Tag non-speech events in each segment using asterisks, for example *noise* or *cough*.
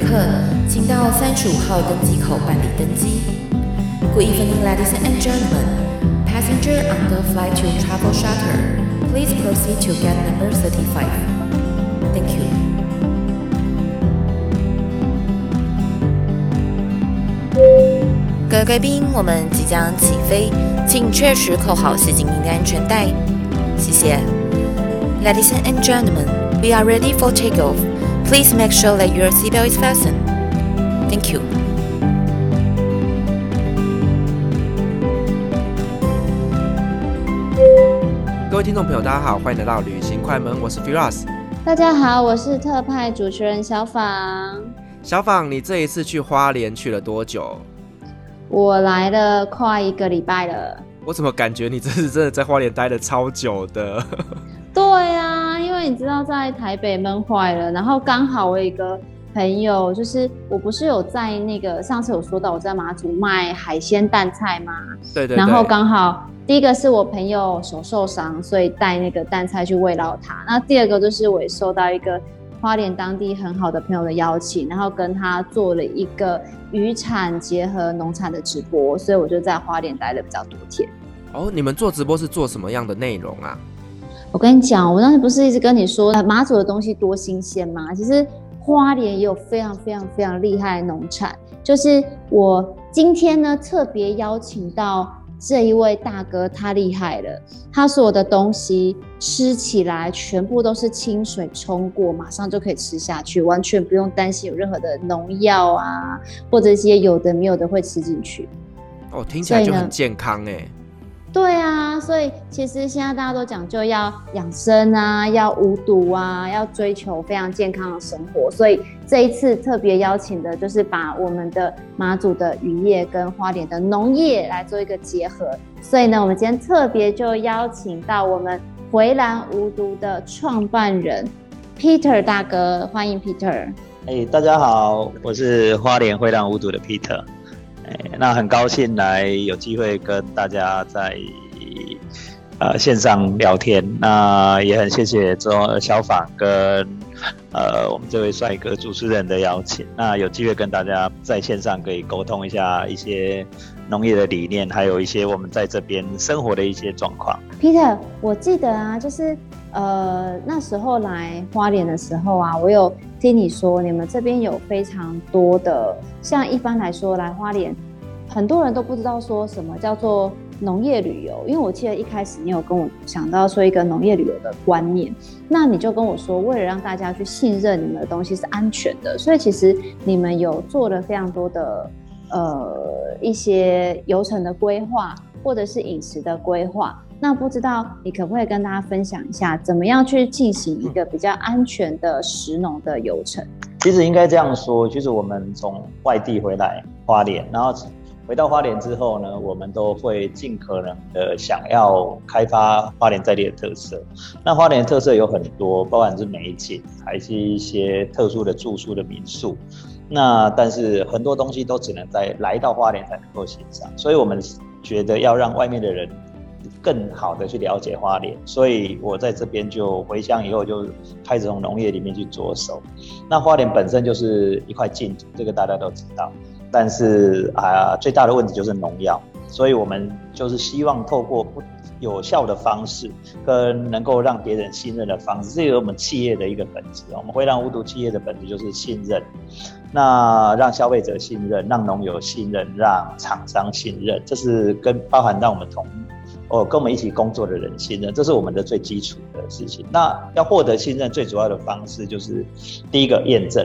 客，请到三十五号登机口办理登机。Good evening, ladies and gentlemen. Passenger on the flight to Travel Charter, please proceed to gate number thirty-five. Thank you. 各位贵宾，我们即将起飞，请确实扣好系紧您的安全带。谢谢。Ladies and gentlemen, we are ready for takeoff. Please make sure that your seatbelt is fastened. Thank you. 各位听众朋友，大家好，欢迎来到旅行快门，我是 Firas。大家好，我是特派主持人小访。小访，你这一次去花莲去了多久？我来了快一个礼拜了。我怎么感觉你这次真的在花莲待了超久的？对啊，因为你知道在台北闷坏了，然后刚好我有一个朋友，就是我不是有在那个上次有说到我在马祖卖海鲜淡菜吗？对，对对。然后刚好第一个是我朋友手受伤，所以带那个淡菜去慰劳他。那第二个就是我也收到一个花莲当地很好的朋友的邀请，然后跟他做了一个渔产结合农产的直播，所以我就在花莲待了比较多天。哦，你们做直播是做什么样的内容啊？我跟你讲，我当时不是一直跟你说，马祖的东西多新鲜吗？其实花莲也有非常非常非常厉害的农产。就是我今天呢特别邀请到这一位大哥，他厉害了，他所有的东西吃起来全部都是清水冲过，马上就可以吃下去，完全不用担心有任何的农药啊，或者一些有的没有的会吃进去。哦，听起来就很健康哎。对啊，所以其实现在大家都讲究要养生啊，要无毒啊，要追求非常健康的生活。所以这一次特别邀请的就是把我们的马祖的渔业跟花莲的农业来做一个结合。所以呢，我们今天特别就邀请到我们回蓝无毒的创办人 Peter 大哥，欢迎 Peter。哎，大家好，我是花莲回蓝无毒的 Peter。那很高兴来有机会跟大家在呃线上聊天，那也很谢谢周小法跟呃我们这位帅哥主持人的邀请，那有机会跟大家在线上可以沟通一下一些农业的理念，还有一些我们在这边生活的一些状况。Peter，我记得啊，就是呃那时候来花莲的时候啊，我有。听你说，你们这边有非常多的，像一般来说来花莲，很多人都不知道说什么叫做农业旅游。因为我记得一开始你有跟我想到说一个农业旅游的观念，那你就跟我说，为了让大家去信任你们的东西是安全的，所以其实你们有做了非常多的呃一些游程的规划，或者是饮食的规划。那不知道你可不可以跟大家分享一下，怎么样去进行一个比较安全的食农的游程？其实应该这样说，就是我们从外地回来花莲，然后回到花莲之后呢，我们都会尽可能的想要开发花莲在地的特色。那花莲特色有很多，包含是美景，还是一些特殊的住宿的民宿。那但是很多东西都只能在来到花莲才能够欣赏，所以我们觉得要让外面的人。更好的去了解花莲，所以我在这边就回乡以后就开始从农业里面去着手。那花莲本身就是一块净土，这个大家都知道。但是啊，最大的问题就是农药，所以我们就是希望透过不有效的方式，跟能够让别人信任的方式，这是我们企业的一个本质。我们会让无毒企业的本质就是信任，那让消费者信任，让农友信任，让厂商信任，这是跟包含让我们同。哦，跟我们一起工作的人信任，这是我们的最基础的事情。那要获得信任，最主要的方式就是第一个验证。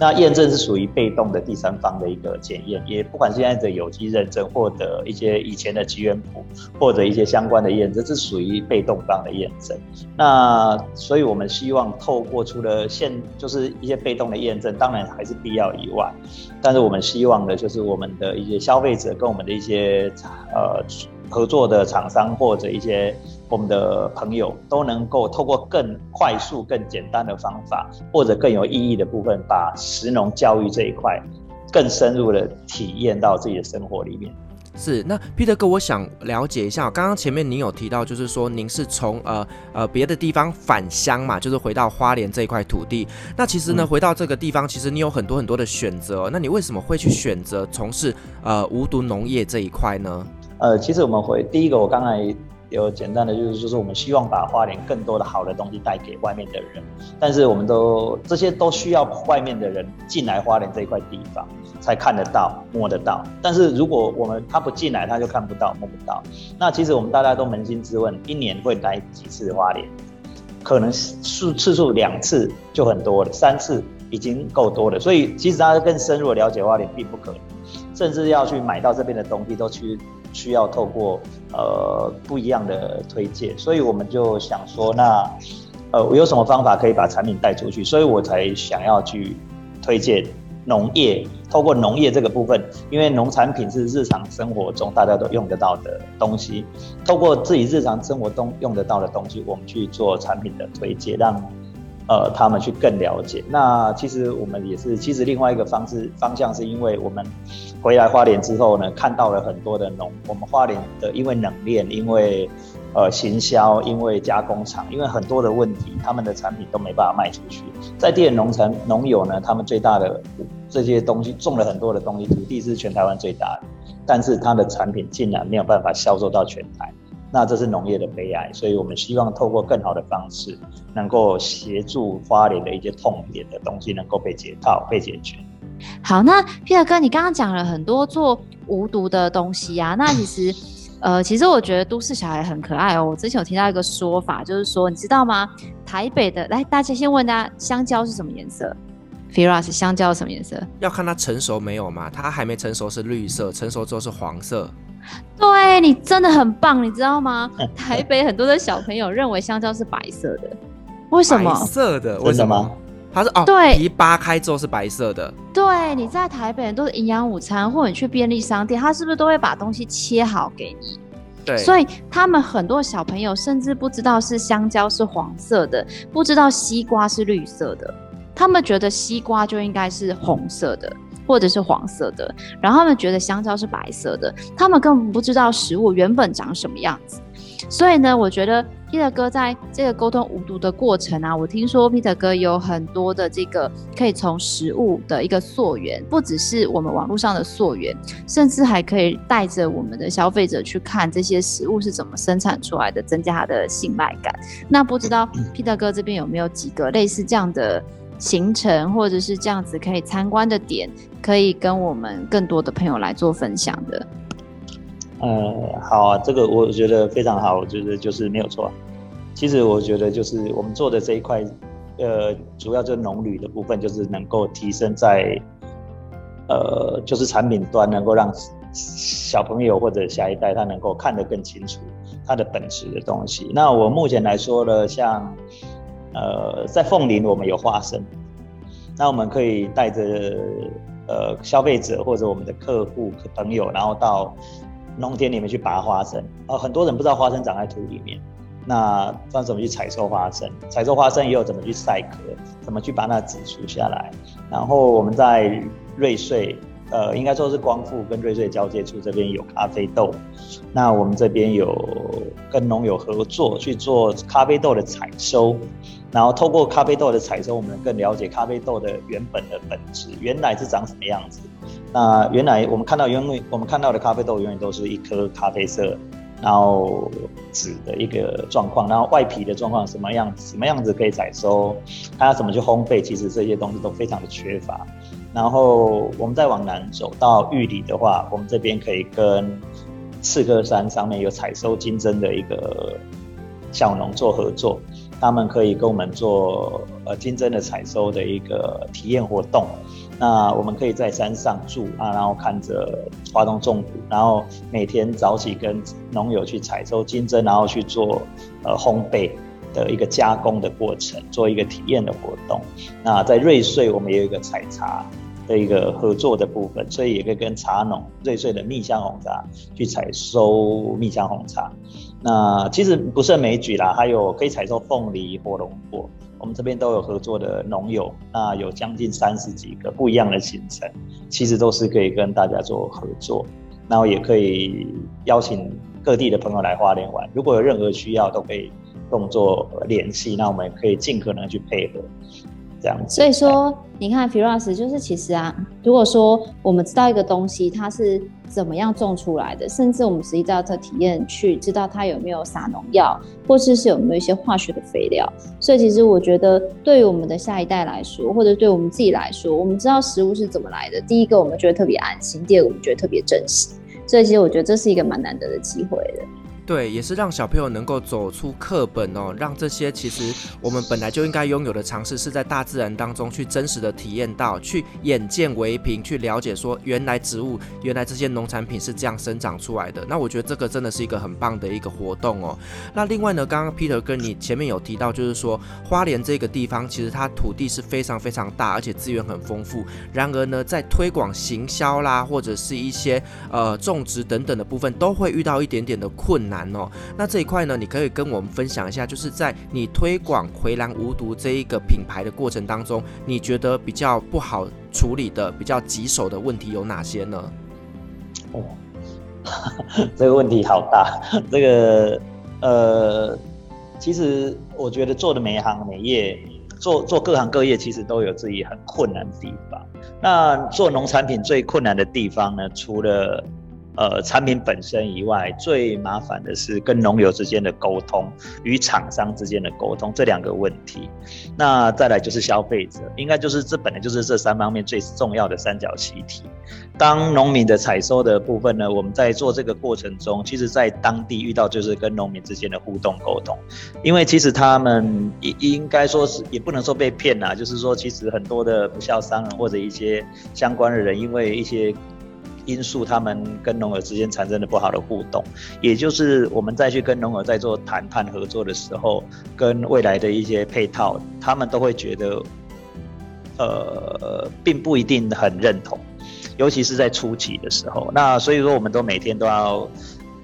那验证是属于被动的第三方的一个检验，也不管现在的有机认证，或者一些以前的机缘谱，或者一些相关的验证，这是属于被动方的验证。那所以我们希望透过除了现就是一些被动的验证，当然还是必要以外，但是我们希望的就是我们的一些消费者跟我们的一些呃。合作的厂商或者一些我们的朋友都能够透过更快速、更简单的方法，或者更有意义的部分，把石农教育这一块更深入的体验到自己的生活里面。是，那 Peter 哥，我想了解一下，刚刚前面您有提到，就是说您是从呃呃别的地方返乡嘛，就是回到花莲这一块土地。那其实呢，回到这个地方，其实你有很多很多的选择。那你为什么会去选择从事呃无毒农业这一块呢？呃，其实我们回第一个，我刚才有简单的就是，就是我们希望把花莲更多的好的东西带给外面的人，但是我们都这些都需要外面的人进来花莲这一块地方。才看得到、摸得到，但是如果我们他不进来，他就看不到、摸不到。那其实我们大家都扪心自问，一年会来几次花莲？可能数次数两次就很多了，三次已经够多了。所以其实大家更深入的了解花莲并不可能，甚至要去买到这边的东西，都去需要透过呃不一样的推荐。所以我们就想说，那呃我有什么方法可以把产品带出去？所以我才想要去推荐。农业透过农业这个部分，因为农产品是日常生活中大家都用得到的东西，透过自己日常生活中用得到的东西，我们去做产品的推荐，让呃他们去更了解。那其实我们也是，其实另外一个方式方向是因为我们回来花莲之后呢，看到了很多的农，我们花莲的因为冷链，因为呃，行销，因为加工厂，因为很多的问题，他们的产品都没办法卖出去。在地的农产农友呢，他们最大的这些东西种了很多的东西，土地是全台湾最大的，但是他的产品竟然没有办法销售到全台，那这是农业的悲哀。所以我们希望透过更好的方式，能够协助花莲的一些痛点的东西能够被解套、被解决。好，那 Peter 哥，你刚刚讲了很多做无毒的东西啊，那其实。呃，其实我觉得都市小孩很可爱哦。我之前有听到一个说法，就是说，你知道吗？台北的，来，大家先问大家，香蕉是什么颜色？Firas，香蕉是什么颜色？要看它成熟没有嘛？它还没成熟是绿色，成熟之后是黄色。对，你真的很棒，你知道吗？*laughs* 台北很多的小朋友认为香蕉是白色的，为什么？白色的，为什么？它是哦，对，皮扒开之后是白色的。对，你在台北都是营养午餐，或者你去便利商店，他是不是都会把东西切好给你？对，所以他们很多小朋友甚至不知道是香蕉是黄色的，不知道西瓜是绿色的，他们觉得西瓜就应该是红色的或者是黄色的，然后他们觉得香蕉是白色的，他们根本不知道食物原本长什么样子。所以呢，我觉得 Peter 哥在这个沟通无毒的过程啊，我听说 Peter 哥有很多的这个可以从食物的一个溯源，不只是我们网络上的溯源，甚至还可以带着我们的消费者去看这些食物是怎么生产出来的，增加他的信赖感。那不知道 *laughs* Peter 哥这边有没有几个类似这样的行程，或者是这样子可以参观的点，可以跟我们更多的朋友来做分享的？呃，好啊，这个我觉得非常好，我觉得就是没有错。其实我觉得就是我们做的这一块，呃，主要就是农旅的部分，就是能够提升在，呃，就是产品端能够让小朋友或者下一代他能够看得更清楚它的本质的东西。那我目前来说呢，像，呃，在凤林我们有花生，那我们可以带着呃消费者或者我们的客户朋友，然后到。农田里面去拔花生，呃，很多人不知道花生长在土里面，那不知道怎么去采收花生，采收花生也有怎么去晒壳，怎么去把那籽除下来。然后我们在瑞穗，呃，应该说是光复跟瑞穗交界处这边有咖啡豆，那我们这边有跟农友合作去做咖啡豆的采收，然后透过咖啡豆的采收，我们更了解咖啡豆的原本的本质，原来是长什么样子。那原来我们看到，因为我们看到的咖啡豆永远都是一颗咖啡色，然后籽的一个状况，然后外皮的状况什么样子，什么样子可以采收，它要怎么去烘焙，其实这些东西都非常的缺乏。然后我们再往南走到玉里的话，我们这边可以跟赤科山上面有采收金针的一个小农做合作，他们可以跟我们做呃金针的采收的一个体验活动。那我们可以在山上住啊，然后看着花东种谷，然后每天早起跟农友去采收金针，然后去做呃烘焙的一个加工的过程，做一个体验的活动。那在瑞穗，我们也有一个采茶的一个合作的部分，所以也可以跟茶农瑞穗的蜜香红茶去采收蜜香红茶。那其实不胜枚举啦，还有可以采收凤梨、火龙果。我们这边都有合作的农友，那有将近三十几个不一样的行程，其实都是可以跟大家做合作。然后也可以邀请各地的朋友来花莲玩。如果有任何需要，都可以动作联系，那我们可以尽可能去配合。这样子，所以说，你看，Firas 就是其实啊，如果说我们知道一个东西它是怎么样种出来的，甚至我们实际到这体验去知道它有没有撒农药，或者是有没有一些化学的肥料。所以其实我觉得，对于我们的下一代来说，或者对我们自己来说，我们知道食物是怎么来的。第一个，我们觉得特别安心；第二个，我们觉得特别珍惜。所以其实我觉得这是一个蛮难得的机会的。对，也是让小朋友能够走出课本哦，让这些其实我们本来就应该拥有的尝试，是在大自然当中去真实的体验到，去眼见为凭，去了解说原来植物，原来这些农产品是这样生长出来的。那我觉得这个真的是一个很棒的一个活动哦。那另外呢，刚刚 Peter 跟你前面有提到，就是说花莲这个地方其实它土地是非常非常大，而且资源很丰富。然而呢，在推广行销啦，或者是一些呃种植等等的部分，都会遇到一点点的困难。哦，那这一块呢，你可以跟我们分享一下，就是在你推广回蓝无毒这一个品牌的过程当中，你觉得比较不好处理的、比较棘手的问题有哪些呢？哦，*laughs* 这个问题好大。这个呃，其实我觉得做的每一行每业，做做各行各业，其实都有自己很困难的地方。那做农产品最困难的地方呢，除了呃，产品本身以外，最麻烦的是跟农友之间的沟通与厂商之间的沟通这两个问题。那再来就是消费者，应该就是这本来就是这三方面最重要的三角习题。当农民的采收的部分呢，我们在做这个过程中，其实在当地遇到就是跟农民之间的互动沟通，因为其实他们应应该说是也不能说被骗啦，就是说其实很多的不肖商人或者一些相关的人，因为一些。因素，他们跟农友之间产生的不好的互动，也就是我们再去跟农友在做谈判合作的时候，跟未来的一些配套，他们都会觉得，呃，并不一定很认同，尤其是在初期的时候。那所以说，我们都每天都要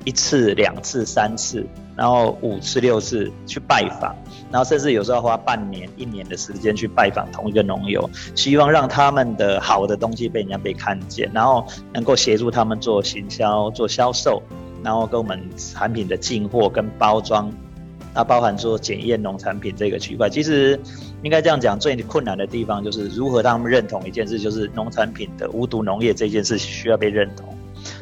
一次、两次、三次，然后五次、六次去拜访。然后甚至有时候要花半年、一年的时间去拜访同一个农友，希望让他们的好的东西被人家被看见，然后能够协助他们做行销、做销售，然后跟我们产品的进货跟包装，那包含说检验农产品这个区块。其实应该这样讲，最困难的地方就是如何让他们认同一件事，就是农产品的无毒农业这件事需要被认同。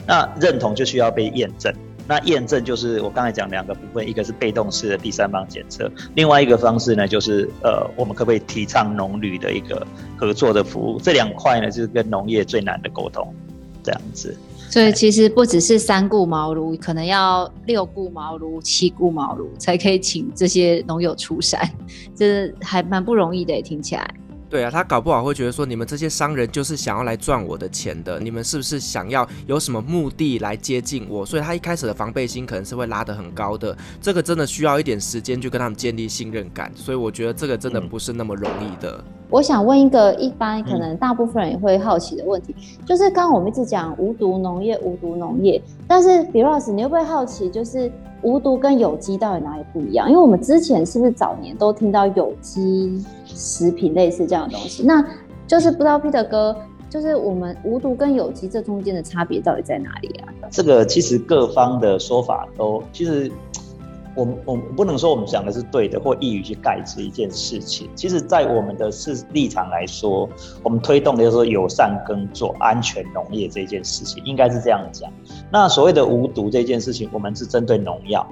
那认同就需要被验证。那验证就是我刚才讲两个部分，一个是被动式的第三方检测，另外一个方式呢，就是呃，我们可不可以提倡农旅的一个合作的服务？这两块呢，就是跟农业最难的沟通，这样子。所以其实不只是三顾茅庐，可能要六顾茅庐、七顾茅庐，才可以请这些农友出山，这还蛮不容易的，听起来。对啊，他搞不好会觉得说，你们这些商人就是想要来赚我的钱的，你们是不是想要有什么目的来接近我？所以他一开始的防备心可能是会拉得很高的，这个真的需要一点时间去跟他们建立信任感，所以我觉得这个真的不是那么容易的。我想问一个一般可能大部分人也会好奇的问题，就是刚刚我们一直讲无毒农业，无毒农业，但是比 r o s 你会不会好奇，就是无毒跟有机到底哪里不一样？因为我们之前是不是早年都听到有机？食品类似这样的东西，那就是不知道 Peter 哥，就是我们无毒跟有机这中间的差别到底在哪里啊？这个其实各方的说法都其实。我们我们不能说我们讲的是对的，或一语去盖棺一件事情。其实，在我们的是立场来说，我们推动的就是友善耕作、安全农业这件事情，应该是这样讲。那所谓的无毒这件事情，我们是针对农药，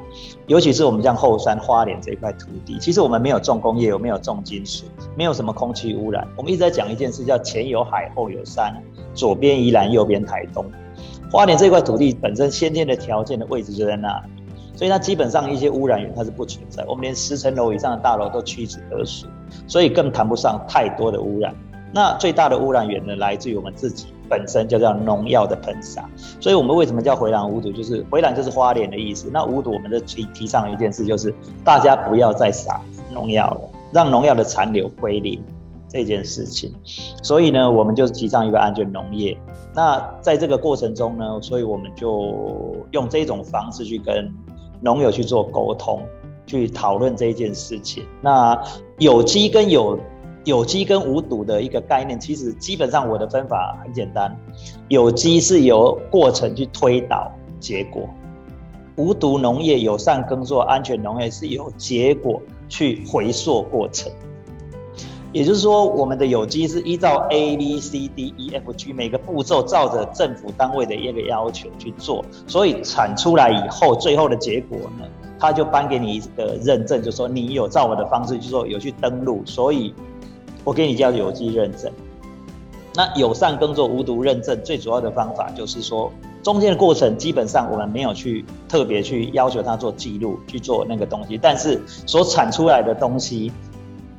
尤其是我们像后山花莲这一块土地，其实我们没有重工业，有没有重金属，没有什么空气污染。我们一直在讲一件事，叫前有海，后有山，左边宜兰，右边台东。花莲这块土地本身先天的条件的位置就在那里。所以它基本上一些污染源它是不存在，我们连十层楼以上的大楼都屈指可数，所以更谈不上太多的污染。那最大的污染源呢，来自于我们自己本身就叫农药的喷洒。所以我们为什么叫回蓝无毒？就是回蓝就是花莲的意思。那无毒，我们的提提倡一件事就是大家不要再撒农药了，让农药的残留归零这件事情。所以呢，我们就提倡一个安全农业。那在这个过程中呢，所以我们就用这种方式去跟。农友去做沟通，去讨论这一件事情。那有机跟有有机跟无毒的一个概念，其实基本上我的分法很简单，有机是由过程去推导结果，无毒农业、友善耕作、安全农业是由结果去回溯过程。也就是说，我们的有机是依照 A B C D E F G 每个步骤照着政府单位的一个要求去做，所以产出来以后，最后的结果呢，他就颁给你一个认证，就说你有照我的方式去做，有去登录，所以我给你叫有机认证。那友善耕作无毒认证最主要的方法就是说，中间的过程基本上我们没有去特别去要求他做记录去做那个东西，但是所产出来的东西。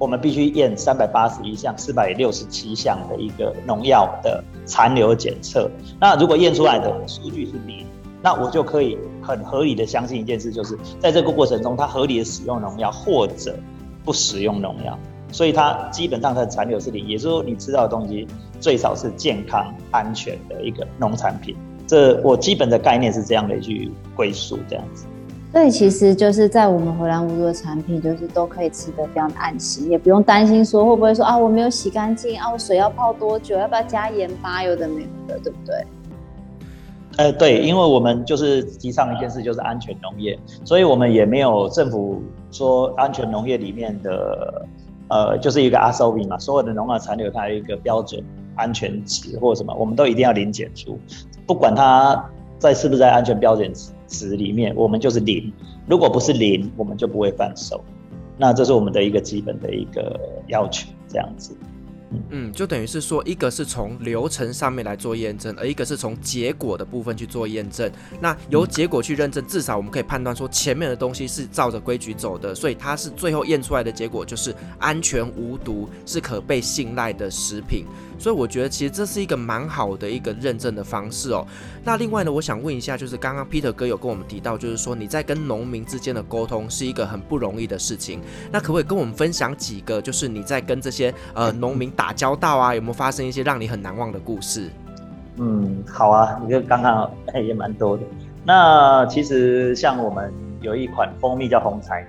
我们必须验三百八十一项、四百六十七项的一个农药的残留检测。那如果验出来的数据是零，那我就可以很合理的相信一件事，就是在这个过程中，它合理的使用农药或者不使用农药，所以它基本上它的残留是零。也就是说，你吃到的东西最少是健康安全的一个农产品。这我基本的概念是这样的一句归属，这样子。所以其实就是在我们回蓝无毒的产品，就是都可以吃得非常的安心，也不用担心说会不会说啊我没有洗干净啊，我水要泡多久，要不要加盐巴，有的没有的，对不对？呃，对，因为我们就是提倡一件事，就是安全农业，所以我们也没有政府说安全农业里面的呃就是一个 ASOB 嘛，所有的农药残留它有一个标准安全值或什么，我们都一定要零检出，不管它在是不是在安全标准值。里面，我们就是零。如果不是零，我们就不会放手。那这是我们的一个基本的一个要求，这样子。嗯，就等于是说，一个是从流程上面来做验证，而一个是从结果的部分去做验证。那由结果去认证，至少我们可以判断说前面的东西是照着规矩走的，所以它是最后验出来的结果就是安全无毒，是可被信赖的食品。所以我觉得其实这是一个蛮好的一个认证的方式哦。那另外呢，我想问一下，就是刚刚 Peter 哥有跟我们提到，就是说你在跟农民之间的沟通是一个很不容易的事情。那可不可以跟我们分享几个，就是你在跟这些呃农民打打交道啊，有没有发生一些让你很难忘的故事？嗯，好啊，你就刚刚 *laughs* 也蛮多的。那其实像我们有一款蜂蜜叫红柴，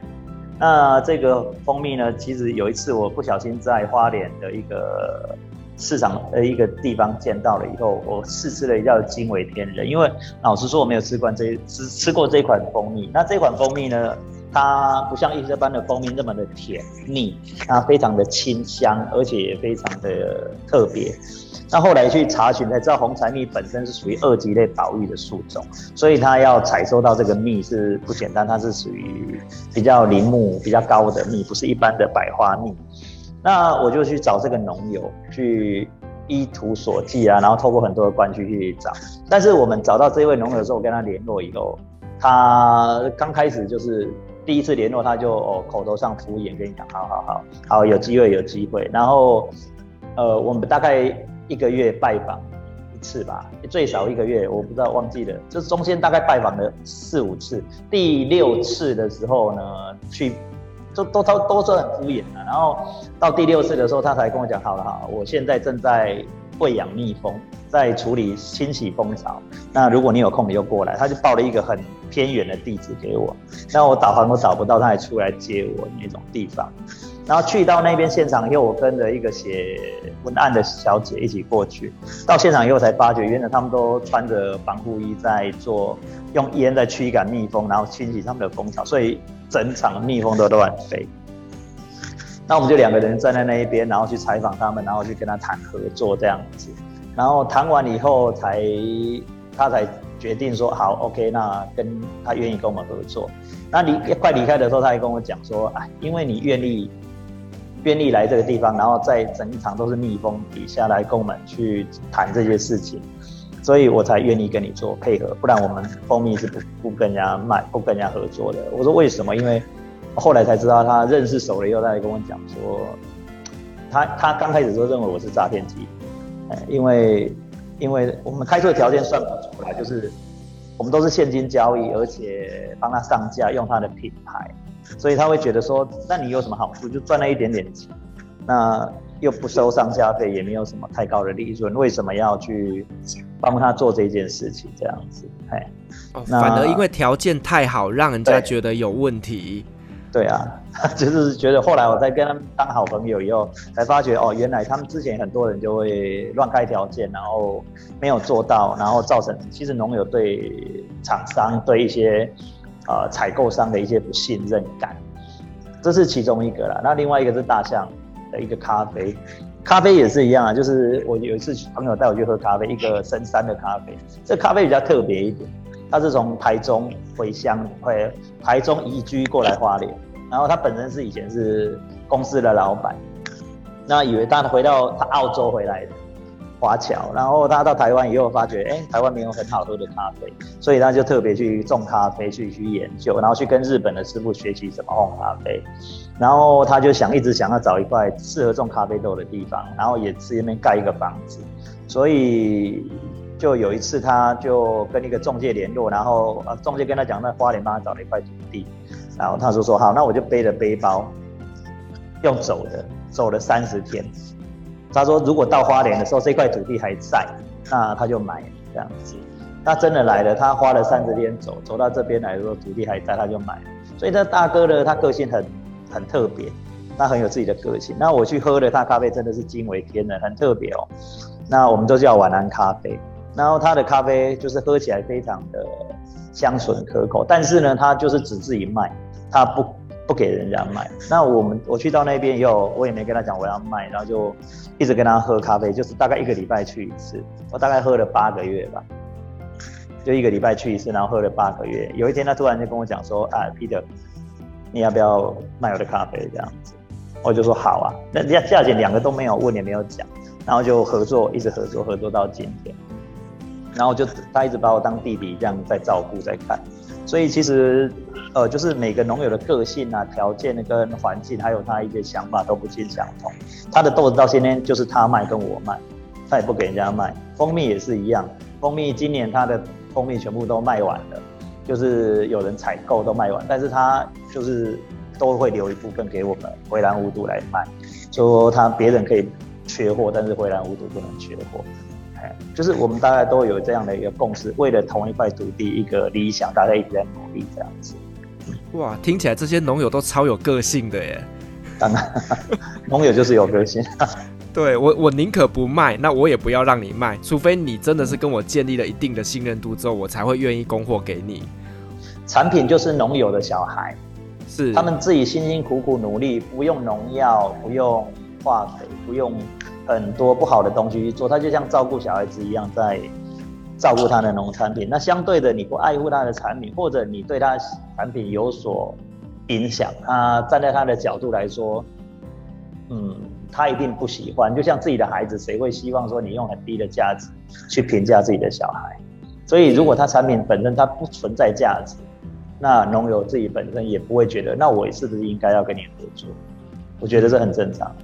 那这个蜂蜜呢，其实有一次我不小心在花莲的一个。市场的一个地方见到了以后，我试吃了一下，惊为天人。因为老实说，我没有吃惯这吃吃过这款蜂蜜。那这款蜂蜜呢，它不像一般的蜂蜜那么的甜腻，它非常的清香，而且也非常的特别。那后来去查询才知道，红柴蜜本身是属于二级类保育的树种，所以它要采收到这个蜜是不简单，它是属于比较林木比较高的蜜，不是一般的百花蜜。那我就去找这个农友，去依图索骥啊，然后透过很多的关系去找。但是我们找到这位农友的时候，我跟他联络以后，他刚开始就是第一次联络，他就哦口头上敷衍跟你讲，好好好，好有机会有机会。然后呃，我们大概一个月拜访一次吧，最少一个月，我不知道忘记了，就是中间大概拜访了四五次。第六次的时候呢，去。都都都都是很敷衍的，然后到第六次的时候，他才跟我讲，好了好，我现在正在喂养蜜蜂，在处理清洗蜂巢。那如果你有空，你就过来。他就报了一个很偏远的地址给我，那我导航都找不到，他还出来接我那种地方。然后去到那边现场以后，我跟着一个写文案的小姐一起过去。到现场以后才发觉，原来他们都穿着防护衣在做，用烟在驱赶蜜蜂，然后清洗他们的蜂巢，所以。整场蜜蜂都乱飞，那我们就两个人站在那一边，然后去采访他们，然后去跟他谈合作这样子，然后谈完以后才他才决定说好，OK，那跟他愿意跟我们合作。那离快离开的时候，他还跟我讲说，哎，因为你愿意愿意来这个地方，然后在整一场都是蜜蜂底下来跟我们去谈这些事情。所以我才愿意跟你做配合，不然我们蜂蜜是不不跟人家卖，不跟人家合作的。我说为什么？因为后来才知道他认识熟了以后，他还跟我讲说，他他刚开始都认为我是诈骗集，因为因为我们开出的条件算不出来，就是我们都是现金交易，而且帮他上架用他的品牌，所以他会觉得说，那你有什么好处？就赚了一点点钱，那。又不收上架费，也没有什么太高的利润，为什么要去帮他做这件事情？这样子，哎，哦，反而因为条件太好，让人家觉得有问题。对啊，*laughs* 就是觉得后来我在跟他们当好朋友以后，才发觉哦，原来他们之前很多人就会乱开条件，然后没有做到，然后造成其实农友对厂商对一些呃采购商的一些不信任感，这是其中一个啦。那另外一个是大象的一个咖啡，咖啡也是一样啊，就是我有一次朋友带我去喝咖啡，一个深山的咖啡，这咖啡比较特别一点。他是从台中回乡，回台中移居过来花莲，然后他本身是以前是公司的老板，那以为他回到他澳洲回来的华侨，然后他到台湾以后发觉，哎，台湾没有很好喝的咖啡，所以他就特别去种咖啡，去去研究，然后去跟日本的师傅学习怎么烘咖啡，然后他就想一直想要找一块适合种咖啡豆的地方，然后也是那边盖一个房子，所以。就有一次，他就跟一个中介联络，然后呃，中介跟他讲，那花莲帮他找了一块土地，然后他就说好，那我就背着背包，用走的，走了三十天。他说如果到花莲的时候，这块土地还在，那他就买这样子。他真的来了，他花了三十天走，走到这边来的时候，土地还在，他就买。所以这大哥呢，他个性很很特别，他很有自己的个性。那我去喝了他咖啡，真的是惊为天人，很特别哦。那我们都叫晚安咖啡。然后他的咖啡就是喝起来非常的香醇可口，但是呢，他就是只自己卖，他不不给人家卖。那我们我去到那边以后，我也没跟他讲我要卖，然后就一直跟他喝咖啡，就是大概一个礼拜去一次，我大概喝了八个月吧，就一个礼拜去一次，然后喝了八个月。有一天他突然就跟我讲说：“啊，Peter，你要不要卖我的咖啡？”这样子，我就说好啊。那价价钱两个都没有问也没有讲，然后就合作，一直合作，合作到今天。然后就他一直把我当弟弟这样在照顾在看，所以其实呃就是每个农友的个性啊、条件跟环境，还有他一些想法都不尽相同。他的豆子到今天就是他卖跟我卖，他也不给人家卖。蜂蜜也是一样，蜂蜜今年他的蜂蜜全部都卖完了，就是有人采购都卖完，但是他就是都会留一部分给我们回蓝无毒来卖，说他别人可以缺货，但是回蓝无毒不能缺货。就是我们大概都有这样的一个共识，为了同一块土地一个理想，大家一直在努力这样子。哇，听起来这些农友都超有个性的耶！当然，*laughs* 农友就是有个性。*laughs* 对我，我宁可不卖，那我也不要让你卖，除非你真的是跟我建立了一定的信任度之后，我才会愿意供货给你。产品就是农友的小孩，是他们自己辛辛苦苦努力，不用农药，不用化肥，不用。很多不好的东西去做，他就像照顾小孩子一样，在照顾他的农产品。那相对的，你不爱护他的产品，或者你对他产品有所影响，他站在他的角度来说，嗯，他一定不喜欢。就像自己的孩子，谁会希望说你用很低的价值去评价自己的小孩？所以，如果他产品本身它不存在价值，那农友自己本身也不会觉得，那我是不是应该要跟你合作？我觉得这很正常。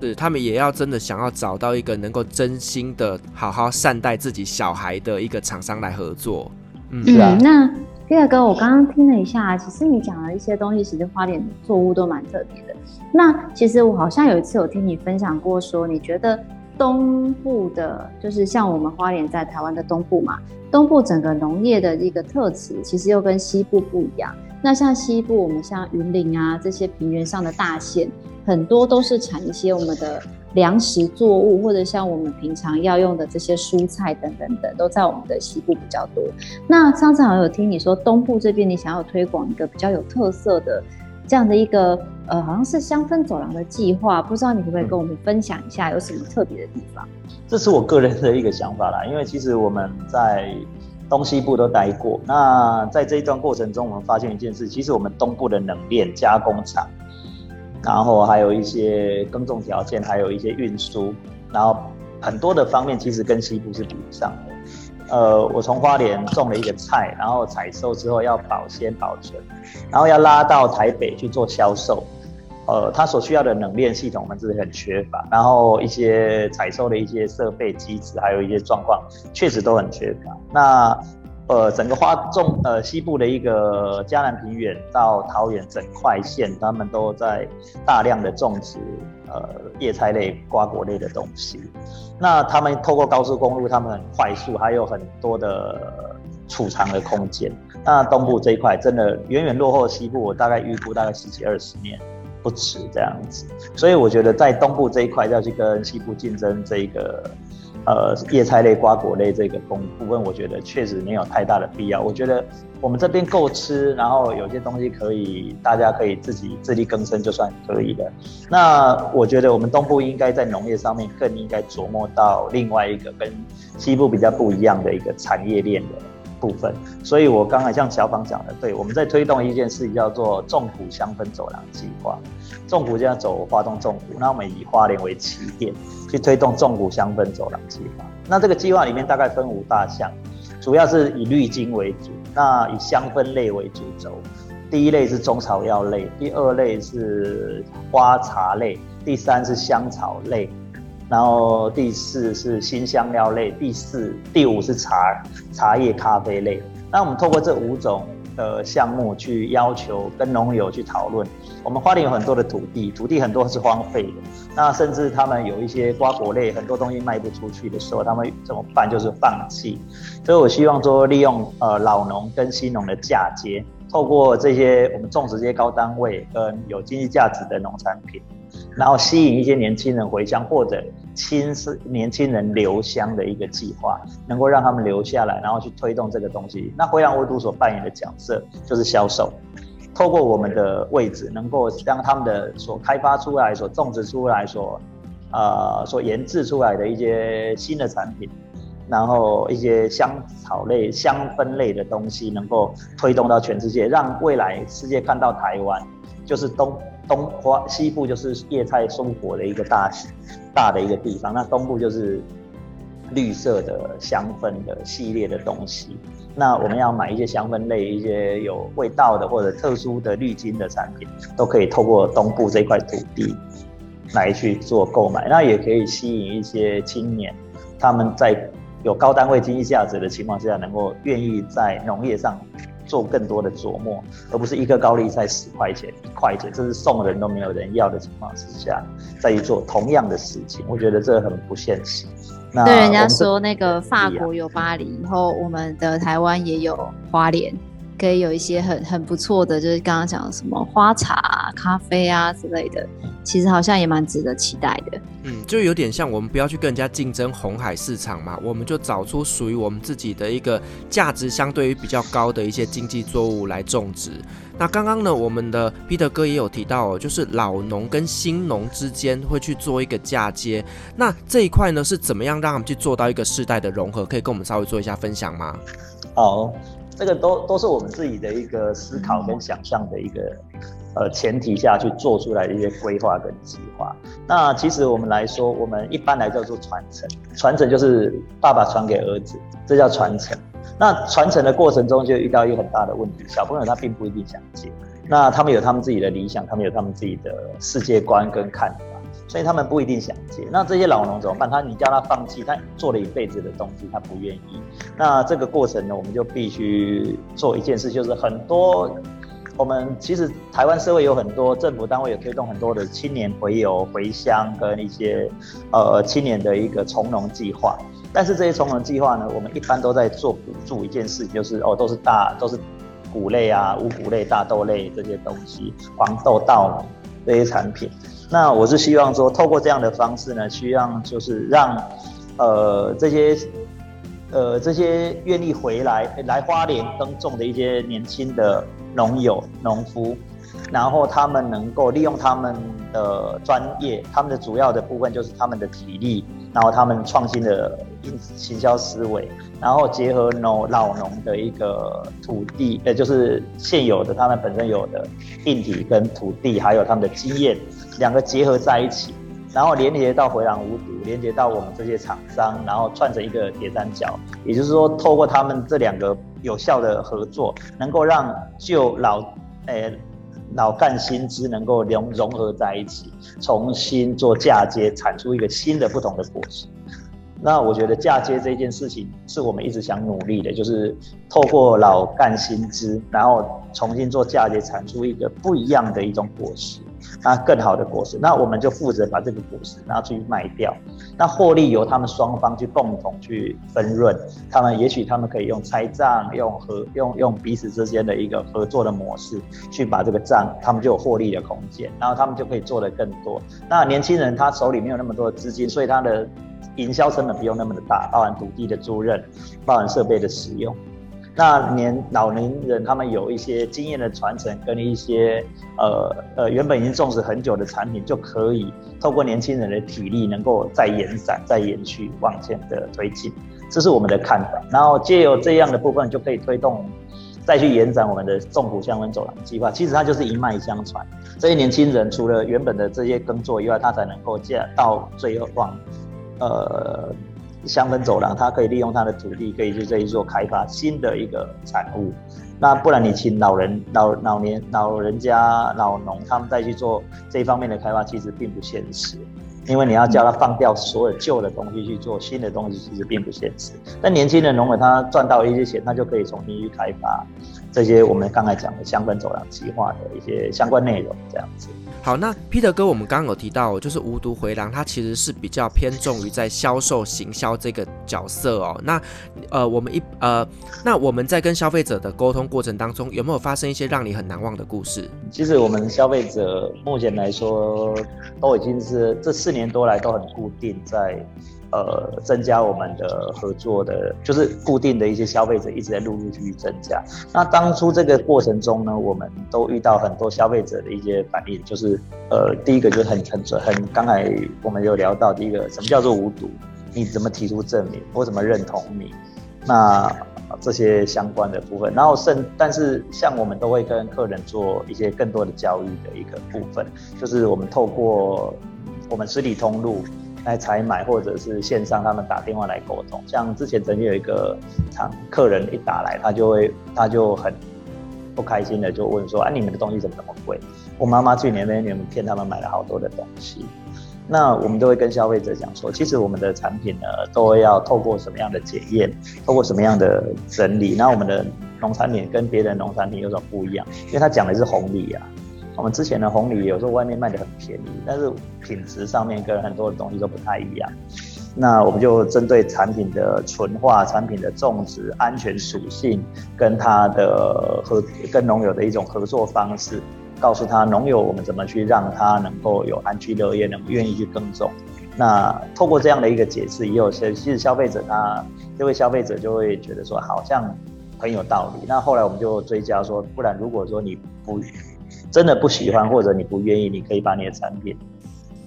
是，他们也要真的想要找到一个能够真心的好好善待自己小孩的一个厂商来合作。嗯，嗯，那第二个，我刚刚听了一下，其实你讲的一些东西，其实花莲作物都蛮特别的。那其实我好像有一次有听你分享过，说你觉得东部的，就是像我们花莲在台湾的东部嘛，东部整个农业的一个特质，其实又跟西部不一样。那像西部，我们像云林啊这些平原上的大县。很多都是产一些我们的粮食作物，或者像我们平常要用的这些蔬菜等等等，都在我们的西部比较多。那上次好像有听你说东部这边你想要推广一个比较有特色的这样的一个呃，好像是香氛走廊的计划，不知道你可不可以跟我们分享一下有什么特别的地方？这是我个人的一个想法啦，因为其实我们在东西部都待过，那在这一段过程中，我们发现一件事，其实我们东部的冷链加工厂。然后还有一些耕种条件，还有一些运输，然后很多的方面其实跟西部是比不上的。呃，我从花莲种了一个菜，然后采收之后要保鲜保存，然后要拉到台北去做销售，呃，它所需要的冷链系统我们是很缺乏，然后一些采收的一些设备机制，还有一些状况确实都很缺乏。那呃，整个花种呃西部的一个嘉南平原到桃园整块县，他们都在大量的种植呃叶菜类、瓜果类的东西。那他们透过高速公路，他们很快速，还有很多的储藏的空间。那东部这一块真的远远落后西部，我大概预估大概十几二十年不止这样子。所以我觉得在东部这一块要去跟西部竞争这一个。呃，叶菜类、瓜果类这个部部分，我觉得确实没有太大的必要。我觉得我们这边够吃，然后有些东西可以，大家可以自己自力更生，就算可以的。那我觉得我们东部应该在农业上面更应该琢磨到另外一个跟西部比较不一样的一个产业链的部分。所以我刚才像小芳讲的，对，我们在推动一件事情叫做重谷香氛走廊计划。纵谷就要走花东纵谷，那我们以花莲为起点。去推动纵谷香氛走廊计划。那这个计划里面大概分五大项，主要是以绿金为主，那以香氛类为主轴。第一类是中草药类，第二类是花茶类，第三是香草类，然后第四是新香料类，第四、第五是茶茶叶咖啡类。那我们透过这五种。的项目去要求跟农友去讨论，我们花莲有很多的土地，土地很多是荒废的，那甚至他们有一些瓜果类很多东西卖不出去的时候，他们怎么办？就是放弃。所以我希望说，利用呃老农跟新农的嫁接，透过这些我们种植这些高单位跟有经济价值的农产品。然后吸引一些年轻人回乡，或者亲是年轻人留乡的一个计划，能够让他们留下来，然后去推动这个东西。那回廊无毒所扮演的角色就是销售，透过我们的位置，能够将他们的所开发出来、所种植出来、所呃所研制出来的一些新的产品，然后一些香草类、香氛类的东西，能够推动到全世界，让未来世界看到台湾就是东。东花西部就是叶菜生活的一个大大的一个地方，那东部就是绿色的香氛的系列的东西。那我们要买一些香氛类、一些有味道的或者特殊的滤金的产品，都可以透过东部这块土地来去做购买。那也可以吸引一些青年，他们在有高单位经济价值的情况下，能够愿意在农业上。做更多的琢磨，而不是一颗高丽菜十块钱、一块钱，这是送人都没有人要的情况之下，再去做同样的事情，我觉得这很不现实。那对人家说，那个法国有巴黎，然后我们的台湾也有花莲，可以有一些很很不错的，就是刚刚讲的什么花茶、咖啡啊之类的，其实好像也蛮值得期待的。嗯，就有点像我们不要去跟人家竞争红海市场嘛，我们就找出属于我们自己的一个价值相对于比较高的一些经济作物来种植。那刚刚呢，我们的 Peter 哥也有提到哦，就是老农跟新农之间会去做一个嫁接。那这一块呢，是怎么样让他们去做到一个世代的融合？可以跟我们稍微做一下分享吗？好。这个都都是我们自己的一个思考跟想象的一个呃前提下去做出来的一些规划跟计划。那其实我们来说，我们一般来叫做传承，传承就是爸爸传给儿子，这叫传承。那传承的过程中就遇到一个很大的问题，小朋友他并不一定想接，那他们有他们自己的理想，他们有他们自己的世界观跟看法。所以他们不一定想接，那这些老农怎么办？他你叫他放弃，他做了一辈子的东西，他不愿意。那这个过程呢，我们就必须做一件事，就是很多我们其实台湾社会有很多政府单位有推动很多的青年回游回乡跟一些呃青年的一个从农计划。但是这些从农计划呢，我们一般都在做补助一件事，就是哦都是大都是谷类啊、五谷类、大豆类这些东西，黄豆、稻米这些产品。那我是希望说，透过这样的方式呢，希望就是让，呃，这些，呃，这些愿意回来来花莲耕种的一些年轻的农友、农夫，然后他们能够利用他们的专业，他们的主要的部分就是他们的体力，然后他们创新的行销思维，然后结合农老农的一个土地，呃，就是现有的他们本身有的硬体跟土地，还有他们的经验。两个结合在一起，然后连接到回廊无毒，连接到我们这些厂商，然后串成一个铁三角。也就是说，透过他们这两个有效的合作，能够让旧老诶、老干新枝能够融融合在一起，重新做嫁接，产出一个新的不同的果实。那我觉得嫁接这件事情是我们一直想努力的，就是透过老干新枝，然后重新做嫁接，产出一个不一样的一种果实。那更好的果实，那我们就负责把这个果实拿出去卖掉，那获利由他们双方去共同去分润。他们也许他们可以用拆账，用合用用彼此之间的一个合作的模式去把这个账，他们就有获利的空间，然后他们就可以做得更多。那年轻人他手里没有那么多的资金，所以他的营销成本不用那么的大，包含土地的租赁，包含设备的使用。那年老年人他们有一些经验的传承，跟一些呃呃原本已经种植很久的产品，就可以透过年轻人的体力，能够再延展、再延续往前的推进，这是我们的看法。然后借由这样的部分，就可以推动再去延展我们的种谷香氛走廊计划。其实它就是一脉相传，这些年轻人除了原本的这些耕作以外，他才能够接到最后往呃。香氛走廊，它可以利用它的土地，可以去这一做开发新的一个产物。那不然你请老人、老老年、老人家、老农他们再去做这一方面的开发，其实并不现实。因为你要叫他放掉所有旧的东西去做新的东西，其实并不现实。但年轻的农人他赚到一些钱，他就可以重新去开发这些我们刚才讲的香氛走廊计划的一些相关内容，这样子。好，那 Peter 哥，我们刚刚有提到，就是无毒回廊，它其实是比较偏重于在销售行销这个角色哦。那呃，我们一呃，那我们在跟消费者的沟通过程当中，有没有发生一些让你很难忘的故事？其实我们消费者目前来说，都已经是这四年多来都很固定在。呃，增加我们的合作的，就是固定的一些消费者一直在陆陆续续增加。那当初这个过程中呢，我们都遇到很多消费者的一些反应，就是呃，第一个就是很很准，很刚才我们有聊到第一个，什么叫做无毒？你怎么提出证明？我怎么认同你？那这些相关的部分，然后甚，但是像我们都会跟客人做一些更多的交易的一个部分，就是我们透过我们实体通路。来采买，或者是线上，他们打电话来沟通。像之前曾经有一个厂客人一打来，他就会他就很不开心的就问说：“啊，你们的东西怎么那么贵？我妈妈去年那年骗他们买了好多的东西。”那我们都会跟消费者讲说，其实我们的产品呢，都要透过什么样的检验，透过什么样的整理。那我们的农产品跟别的农产品有什么不一样？因为他讲的是红利啊。我们之前的红藜有时候外面卖的很便宜，但是品质上面跟很多的东西都不太一样。那我们就针对产品的纯化、产品的种植安全属性，跟他的合跟农友的一种合作方式，告诉他农友我们怎么去让他能够有安居乐业，能够愿意去耕种。那透过这样的一个解释，也有些其实消费者他这位消费者就会觉得说好像很有道理。那后来我们就追加说，不然如果说你不。真的不喜欢或者你不愿意，你可以把你的产品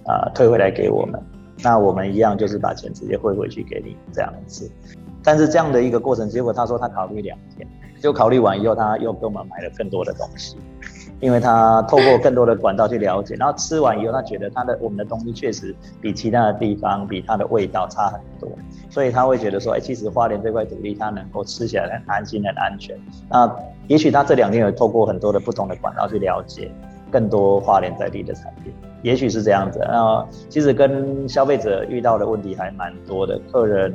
啊、退回来给我们，那我们一样就是把钱直接汇回去给你这样子。但是这样的一个过程，结果他说他考虑两天，就考虑完以后，他又给我们买了更多的东西，因为他透过更多的管道去了解，然后吃完以后，他觉得他的我们的东西确实比其他的地方比它的味道差很多，所以他会觉得说，哎，其实花莲这块土地他能够吃起来很安心、很安全。那也许他这两天有透过很多的不同的管道去了解更多花莲在地的产品，也许是这样子。那其实跟消费者遇到的问题还蛮多的，客人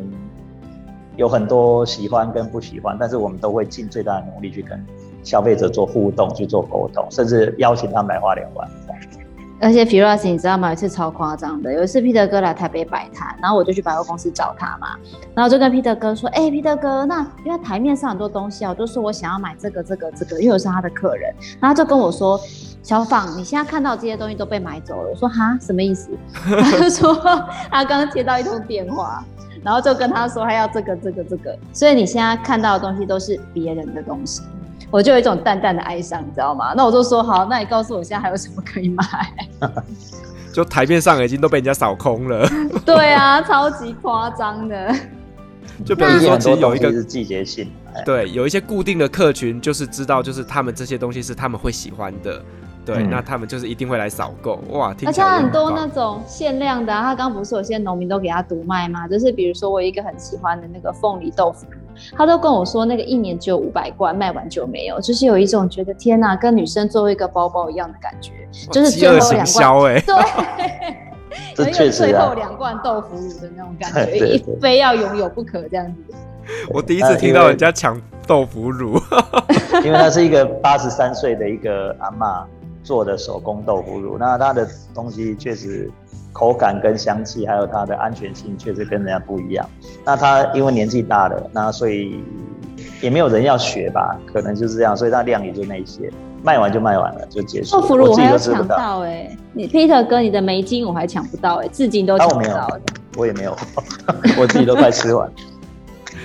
有很多喜欢跟不喜欢，但是我们都会尽最大的努力去跟消费者做互动、去做沟通，甚至邀请他们来花莲玩。而且 Firas，你知道吗？有一次超夸张的，有一次 Peter 哥来台北摆摊，然后我就去百货公司找他嘛，然后就跟 Peter 哥说：“哎、欸，Peter 哥，那因为台面上很多东西啊，我就说我想要买这个、这个、这个，因为我是他的客人。”然后就跟我说：“小芳，你现在看到这些东西都被买走了。”我说：“哈，什么意思？” *laughs* 他就说他刚刚接到一通电话，然后就跟他说他要这个、这个、这个，所以你现在看到的东西都是别人的东西。我就有一种淡淡的哀伤，你知道吗？那我就说好，那你告诉我现在还有什么可以买？*laughs* 就台面上已经都被人家扫空了。*laughs* 对啊，超级夸张的。就比如说，其实有一个是季节性，对，有一些固定的客群，就是知道，就是他们这些东西是他们会喜欢的。对，嗯、那他们就是一定会来扫购哇！而且很多那种限量的、啊，他刚刚不是有些农民都给他独卖吗？就是比如说我一个很喜欢的那个凤梨豆腐，他都跟我说那个一年只有五百罐，卖完就没有，就是有一种觉得天哪，跟女生做一个包包一样的感觉，就是最后两罐，对，*laughs* 有一个最后两罐豆腐乳的那种感觉，一非要拥有不可这样子。我第一次听到人家抢豆腐乳，*laughs* 因为他是一个八十三岁的一个阿嬷。做的手工豆腐乳，那它的东西确实口感跟香气，还有它的安全性确实跟人家不一样。那他因为年纪大了，那所以也没有人要学吧，可能就是这样，所以它量也就那些，卖完就卖完了，就结束。豆腐乳我还有抢到哎、欸，你 Peter 哥你的梅精我还抢不到哎、欸，至今都抢不到、欸。我也没有，*laughs* 我自己都快吃完。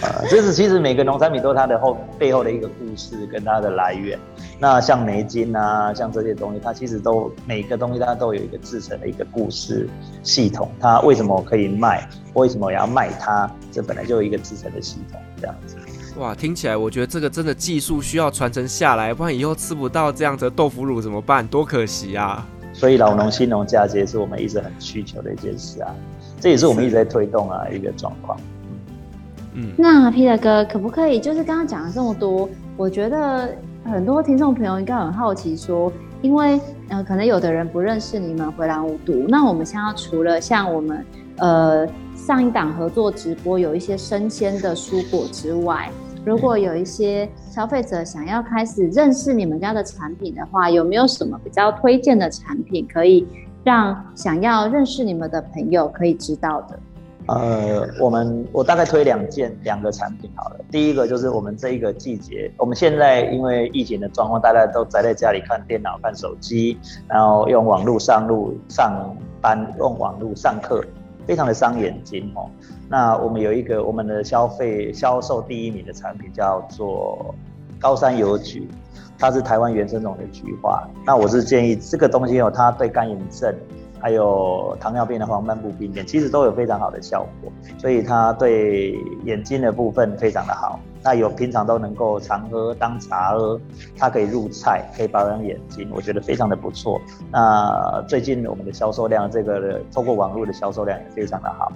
啊，这是其实每个农产品都有它的后背后的一个故事跟它的来源。那像梅金啊，像这些东西，它其实都每个东西它都有一个制成的一个故事系统。它为什么可以卖？为什么我要卖它？这本来就有一个制成的系统，这样子。哇，听起来我觉得这个真的技术需要传承下来，不然以后吃不到这样子的豆腐乳怎么办？多可惜啊！所以老农新农嫁接是我们一直很需求的一件事啊，这也是我们一直在推动啊一个状况。嗯，那 Peter 哥可不可以就是刚刚讲了这么多，我觉得很多听众朋友应该很好奇说，因为呃可能有的人不认识你们回蓝无毒，那我们现在除了像我们呃上一档合作直播有一些生鲜的蔬果之外，如果有一些消费者想要开始认识你们家的产品的话，有没有什么比较推荐的产品可以让想要认识你们的朋友可以知道的？呃，我们我大概推两件两个产品好了。第一个就是我们这一个季节，我们现在因为疫情的状况，大家都宅在家里看电脑、看手机，然后用网络上路上班，用网络上课，非常的伤眼睛哦。那我们有一个我们的消费销售第一名的产品叫做高山油橘，它是台湾原生种的菊花。那我是建议这个东西哦，它对干眼症。还有糖尿病的黄斑部病变，其实都有非常好的效果，所以它对眼睛的部分非常的好。那有平常都能够常喝当茶喝，它可以入菜，可以保养眼睛，我觉得非常的不错。那最近我们的销售量，这个透过网络的销售量也非常的好，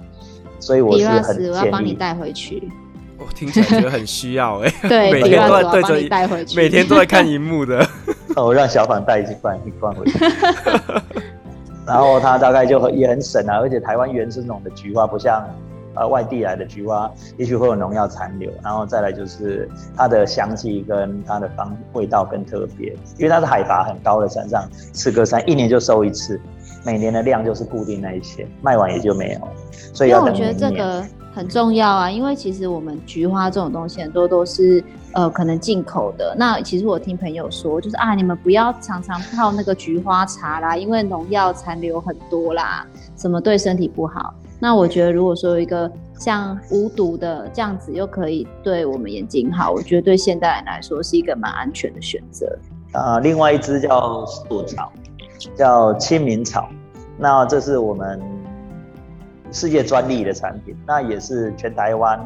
所以我是很建议。我要帮你带回去。我听起来觉得很需要哎、欸，*laughs* 对，每天都在对着带回去，每天都在看荧幕的。*laughs* 我让小芳带一罐一罐回去。*laughs* 然后它大概就很也很省啊，而且台湾原生种的菊花不像，呃外地来的菊花，也许会有农药残留。然后再来就是它的香气跟它的方味道更特别，因为它是海拔很高的山上，赤科山一年就收一次，每年的量就是固定那一些，卖完也就没有，所以要等。我觉得这个。很重要啊，因为其实我们菊花这种东西很多都是呃可能进口的。那其实我听朋友说，就是啊，你们不要常常泡那个菊花茶啦，因为农药残留很多啦，什么对身体不好。那我觉得如果说一个像无毒的这样子，又可以对我们眼睛好，我觉得对现代人来说是一个蛮安全的选择。啊、呃，另外一支叫素草，叫清明草，那这是我们。世界专利的产品，那也是全台湾，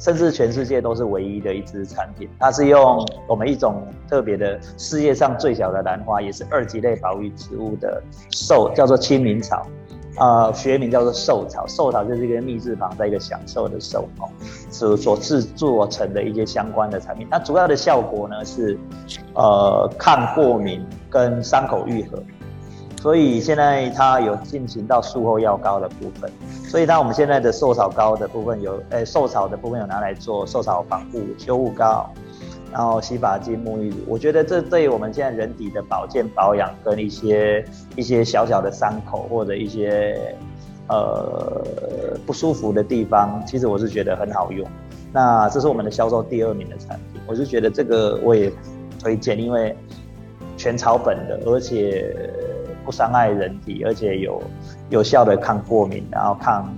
甚至全世界都是唯一的一支产品。它是用我们一种特别的世界上最小的兰花，也是二级类保育植物的兽，叫做清明草，啊、学名叫做兽草。兽草就是一个密字旁，在一个享受的兽哦，是所制作成的一些相关的产品。那主要的效果呢是，呃，抗过敏跟伤口愈合。所以现在它有进行到术后药膏的部分，所以当我们现在的兽草膏的部分有，诶，兽草的部分有拿来做兽草防护修护膏，然后洗发精、沐浴乳，我觉得这对我们现在人体的保健保养跟一些一些小小的伤口或者一些呃不舒服的地方，其实我是觉得很好用。那这是我们的销售第二名的产品，我是觉得这个我也推荐，因为全草本的，而且。不伤害人体，而且有有效的抗过敏，然后抗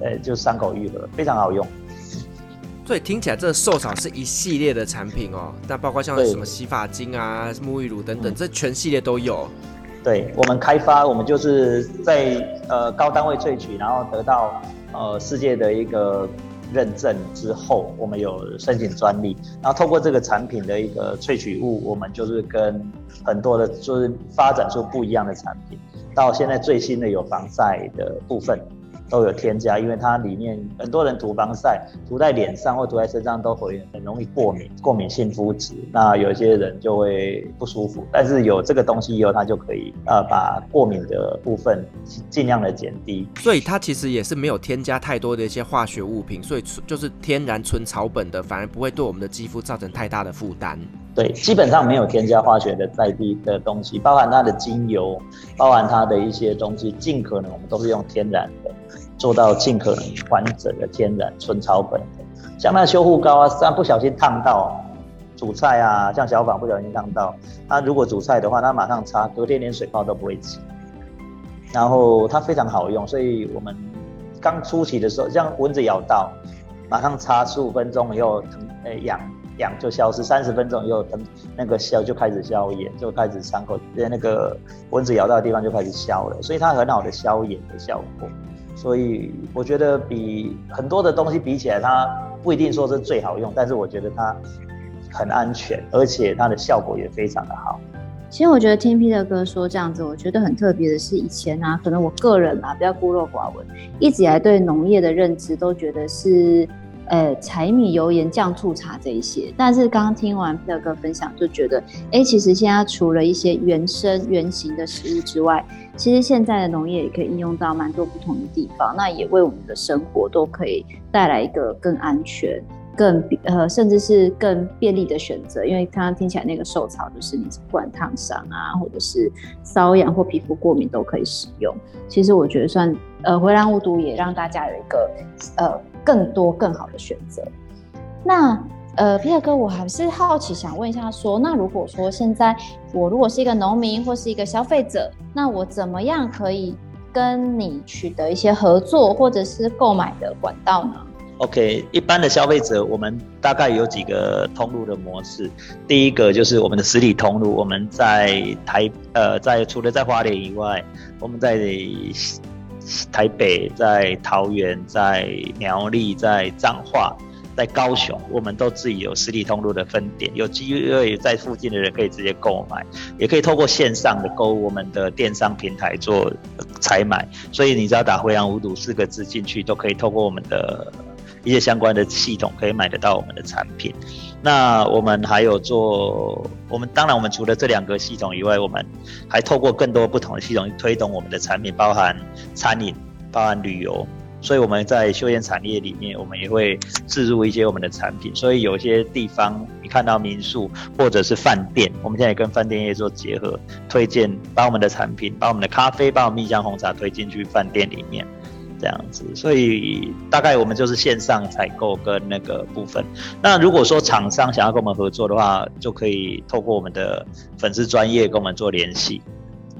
呃就伤口愈合，非常好用。所以听起来这个兽草是一系列的产品哦，那包括像什么洗发精啊、沐浴乳等等，这全系列都有。对，我们开发，我们就是在呃高单位萃取，然后得到呃世界的一个。认证之后，我们有申请专利，然后透过这个产品的一个萃取物，我们就是跟很多的，就是发展出不一样的产品。到现在最新的有防晒的部分，都有添加，因为它里面很多人涂防晒，涂在脸上或涂在身上都会很容易过敏，过敏性肤质，那有些人就会不舒服。但是有这个东西以后，它就可以呃把过敏的部分尽量的减低。所以它其实也是没有添加太多的一些化学物品，所以就是天然纯草本的，反而不会对我们的肌肤造成太大的负担。对，基本上没有添加化学的在地的东西，包含它的精油，包含它的一些东西，尽可能我们都是用天然的，做到尽可能完整的天然纯草本。像那修护膏啊，虽然不小心烫到，煮菜啊，像小访不小心烫到，他如果煮菜的话，他马上擦，隔天连水泡都不会起。然后它非常好用，所以我们刚初期的时候，像蚊子咬到，马上擦十五分钟以后疼，呃痒。痒就消失，三十分钟以后，等那个消就开始消炎，就开始伤口在那个蚊子咬到的地方就开始消了，所以它很好的消炎的效果。所以我觉得比很多的东西比起来，它不一定说是最好用，但是我觉得它很安全，而且它的效果也非常的好。其实我觉得听 Peter 哥说这样子，我觉得很特别的是，以前啊，可能我个人啊比较孤陋寡闻，一直以来对农业的认知都觉得是。呃，柴米油盐酱醋茶这一些，但是刚刚听完 Peter 哥分享，就觉得，哎、其实现在除了一些原生原型的食物之外，其实现在的农业也可以应用到蛮多不同的地方，那也为我们的生活都可以带来一个更安全、更呃，甚至是更便利的选择。因为刚刚听起来那个受草，就是你不管烫伤啊，或者是瘙痒或皮肤过敏都可以使用。其实我觉得算呃，回蓝无毒也让大家有一个呃。更多更好的选择。那呃皮尔哥，我还是好奇想问一下，说那如果说现在我如果是一个农民或是一个消费者，那我怎么样可以跟你取得一些合作或者是购买的管道呢？OK，一般的消费者，我们大概有几个通路的模式。第一个就是我们的实体通路，我们在台呃，在除了在花莲以外，我们在。台北、在桃园、在苗栗、在彰化、在高雄，我们都自己有实体通路的分店，有机会在附近的人可以直接购买，也可以透过线上的购物我们的电商平台做采买。所以你只要打“回阳无毒”四个字进去，都可以透过我们的一些相关的系统，可以买得到我们的产品。那我们还有做，我们当然我们除了这两个系统以外，我们还透过更多不同的系统推动我们的产品，包含餐饮，包含旅游。所以我们在休闲产业里面，我们也会置入一些我们的产品。所以有些地方你看到民宿或者是饭店，我们现在也跟饭店业做结合，推荐把我们的产品，把我们的咖啡，把我们蜜香红茶推进去饭店里面。这样子，所以大概我们就是线上采购跟那个部分。那如果说厂商想要跟我们合作的话，就可以透过我们的粉丝专业跟我们做联系。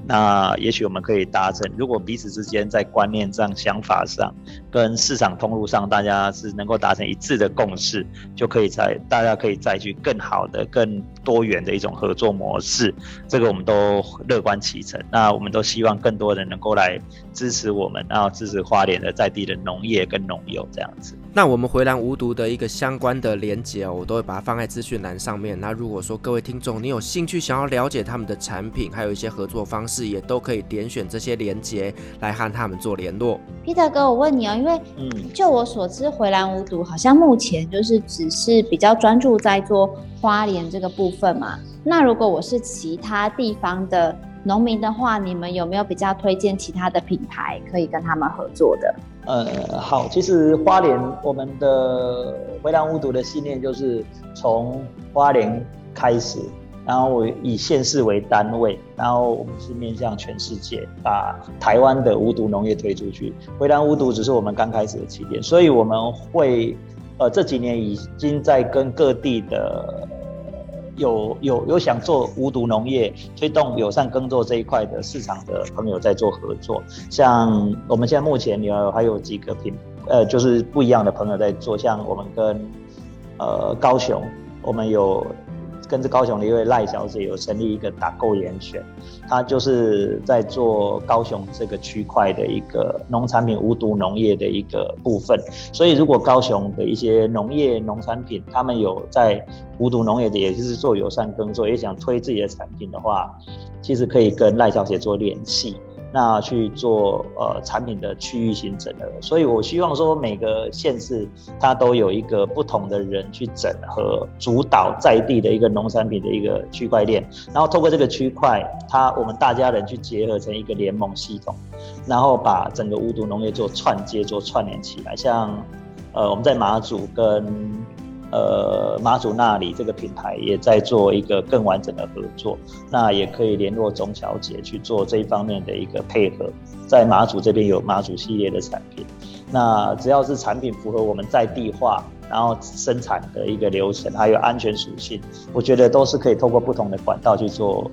那也许我们可以达成，如果彼此之间在观念上、想法上，跟市场通路上，大家是能够达成一致的共识，就可以在大家可以再去更好的、更多元的一种合作模式。这个我们都乐观其成。那我们都希望更多人能够来支持我们，然后支持花莲的在地的农业跟农友这样子。那我们回蓝无毒的一个相关的连接，我都会把它放在资讯栏上面。那如果说各位听众你有兴趣想要了解他们的产品，还有一些合作方式，也都可以点选这些连接来和他们做联络。Peter 哥，我问你哦，因为嗯，就我所知，回蓝无毒好像目前就是只是比较专注在做花莲这个部分嘛。那如果我是其他地方的农民的话，你们有没有比较推荐其他的品牌可以跟他们合作的？呃，好，其实花莲我们的回蓝无毒的信念就是从花莲开始。然后以县市为单位，然后我们是面向全世界，把台湾的无毒农业推出去。回南无毒只是我们刚开始的起点，所以我们会，呃，这几年已经在跟各地的有有有想做无毒农业、推动友善耕作这一块的市场的朋友在做合作。像我们现在目前有还有几个品，呃，就是不一样的朋友在做，像我们跟呃高雄，我们有。跟着高雄的一位赖小姐有成立一个打购研选，她就是在做高雄这个区块的一个农产品无毒农业的一个部分。所以，如果高雄的一些农业农产品，他们有在无毒农业的，也就是做友善耕作，也想推自己的产品的话，其实可以跟赖小姐做联系。那去做呃产品的区域性整合。所以我希望说每个县市它都有一个不同的人去整合主导在地的一个农产品的一个区块链，然后透过这个区块，它我们大家人去结合成一个联盟系统，然后把整个无毒农业做串接、做串联起来。像呃我们在马祖跟呃，马祖那里这个品牌也在做一个更完整的合作，那也可以联络中小姐去做这一方面的一个配合。在马祖这边有马祖系列的产品，那只要是产品符合我们在地化，然后生产的一个流程，还有安全属性，我觉得都是可以透过不同的管道去做。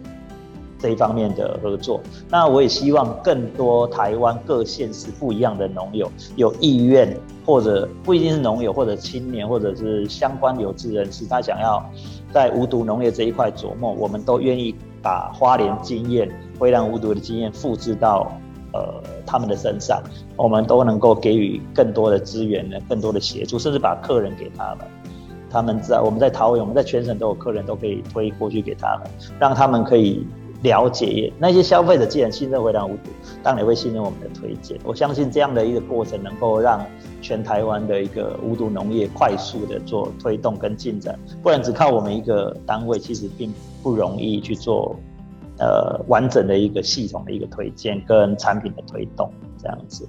这一方面的合作，那我也希望更多台湾各县市不一样的农友有意愿，或者不一定是农友，或者青年，或者是相关有志人士，他想要在无毒农业这一块琢磨，我们都愿意把花莲经验、灰兰无毒的经验复制到呃他们的身上，我们都能够给予更多的资源呢，更多的协助，甚至把客人给他们。他们在我们在桃园，我们在全省都有客人，都可以推过去给他们，让他们可以。了解那些消费者，既然信任灰兰无毒，当然也会信任我们的推荐。我相信这样的一个过程，能够让全台湾的一个无毒农业快速的做推动跟进展。不然只靠我们一个单位，其实并不容易去做呃完整的一个系统的一个推荐跟产品的推动这样子。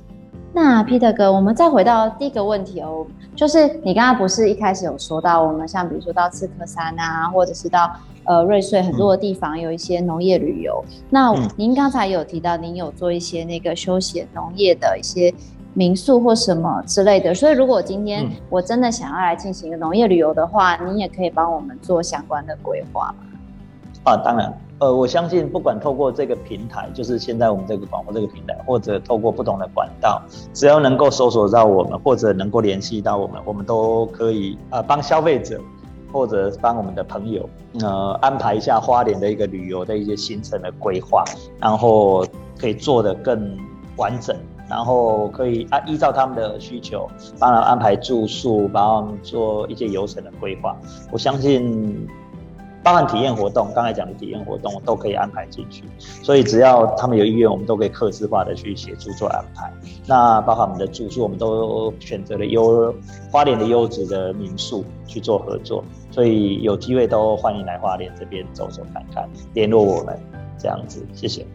那 Peter 哥，我们再回到第一个问题哦，就是你刚刚不是一开始有说到，我们像比如说到刺客山啊，或者是到呃瑞穗很多的地方有一些农业旅游。嗯、那您刚才有提到，您有做一些那个休闲农业的一些民宿或什么之类的，所以如果今天我真的想要来进行一个农业旅游的话，您也可以帮我们做相关的规划吗？啊，当然。呃，我相信不管透过这个平台，就是现在我们这个广播这个平台，或者透过不同的管道，只要能够搜索到我们，或者能够联系到我们，我们都可以呃帮消费者或者帮我们的朋友呃安排一下花莲的一个旅游的一些行程的规划，然后可以做得更完整，然后可以按依照他们的需求帮他安排住宿，帮他们做一些游程的规划。我相信。包含体验活动，刚才讲的体验活动我都可以安排进去，所以只要他们有意愿，我们都可以客制化的去协助做安排。那包含我们的住宿，我们都选择了优花莲的优质的民宿去做合作，所以有机会都欢迎来华联这边走走看看，联络我们这样子，谢谢。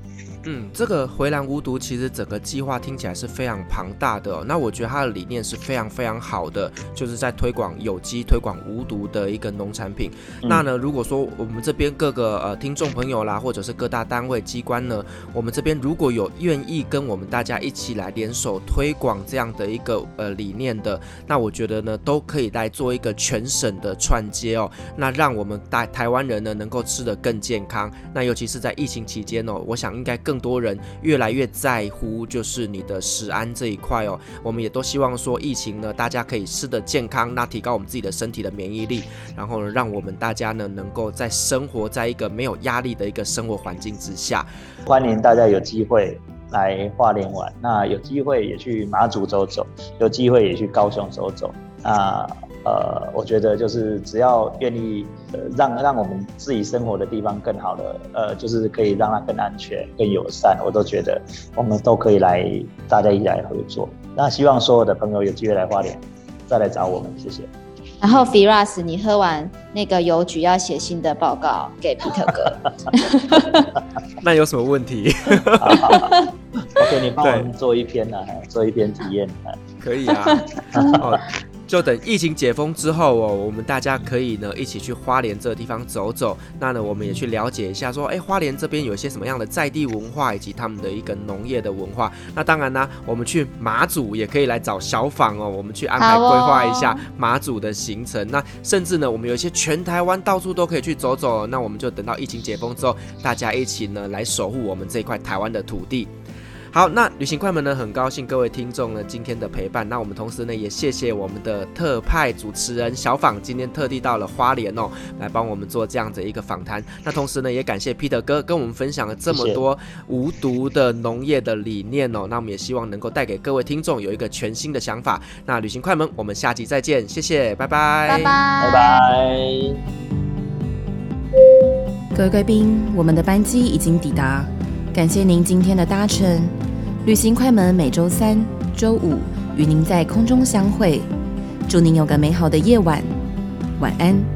嗯，这个回蓝无毒其实整个计划听起来是非常庞大的哦。那我觉得它的理念是非常非常好的，就是在推广有机、推广无毒的一个农产品。嗯、那呢，如果说我们这边各个呃听众朋友啦，或者是各大单位机关呢，我们这边如果有愿意跟我们大家一起来联手推广这样的一个呃理念的，那我觉得呢，都可以来做一个全省的串接哦。那让我们大台湾人呢能够吃得更健康。那尤其是在疫情期间哦，我想应该更。更多人越来越在乎，就是你的食安这一块哦。我们也都希望说，疫情呢，大家可以吃得健康，那提高我们自己的身体的免疫力，然后呢，让我们大家呢，能够在生活在一个没有压力的一个生活环境之下。欢迎大家有机会来花莲玩，那有机会也去马祖走走，有机会也去高雄走走。那呃，我觉得就是只要愿意，呃，让让我们自己生活的地方更好的，呃，就是可以让它更安全、更友善，我都觉得我们都可以来，大家一起来合作。那希望所有的朋友有机会来花莲，再来找我们，谢谢。然后 Firas，你喝完那个邮局要写新的报告给 Peter 哥，*laughs* 那有什么问题？好好好，*laughs* OK，你帮我们做一篇呢、啊，做一篇体验、啊，可以啊。*laughs* 哦就等疫情解封之后哦，我们大家可以呢一起去花莲这个地方走走。那呢，我们也去了解一下，说，哎，花莲这边有一些什么样的在地文化，以及他们的一个农业的文化。那当然呢，我们去马祖也可以来找小访哦，我们去安排规划一下马祖的行程。那甚至呢，我们有一些全台湾到处都可以去走走。那我们就等到疫情解封之后，大家一起呢来守护我们这块台湾的土地。好，那旅行快门呢，很高兴各位听众呢今天的陪伴。那我们同时呢也谢谢我们的特派主持人小访，今天特地到了花莲哦，来帮我们做这样的一个访谈。那同时呢也感谢 Peter 哥跟我们分享了这么多无毒的农业的理念哦。那我们也希望能够带给各位听众有一个全新的想法。那旅行快门，我们下集再见，谢谢，拜拜，拜拜，拜拜。各位贵宾，我们的班机已经抵达。感谢您今天的搭乘，旅行快门每周三、周五与您在空中相会。祝您有个美好的夜晚，晚安。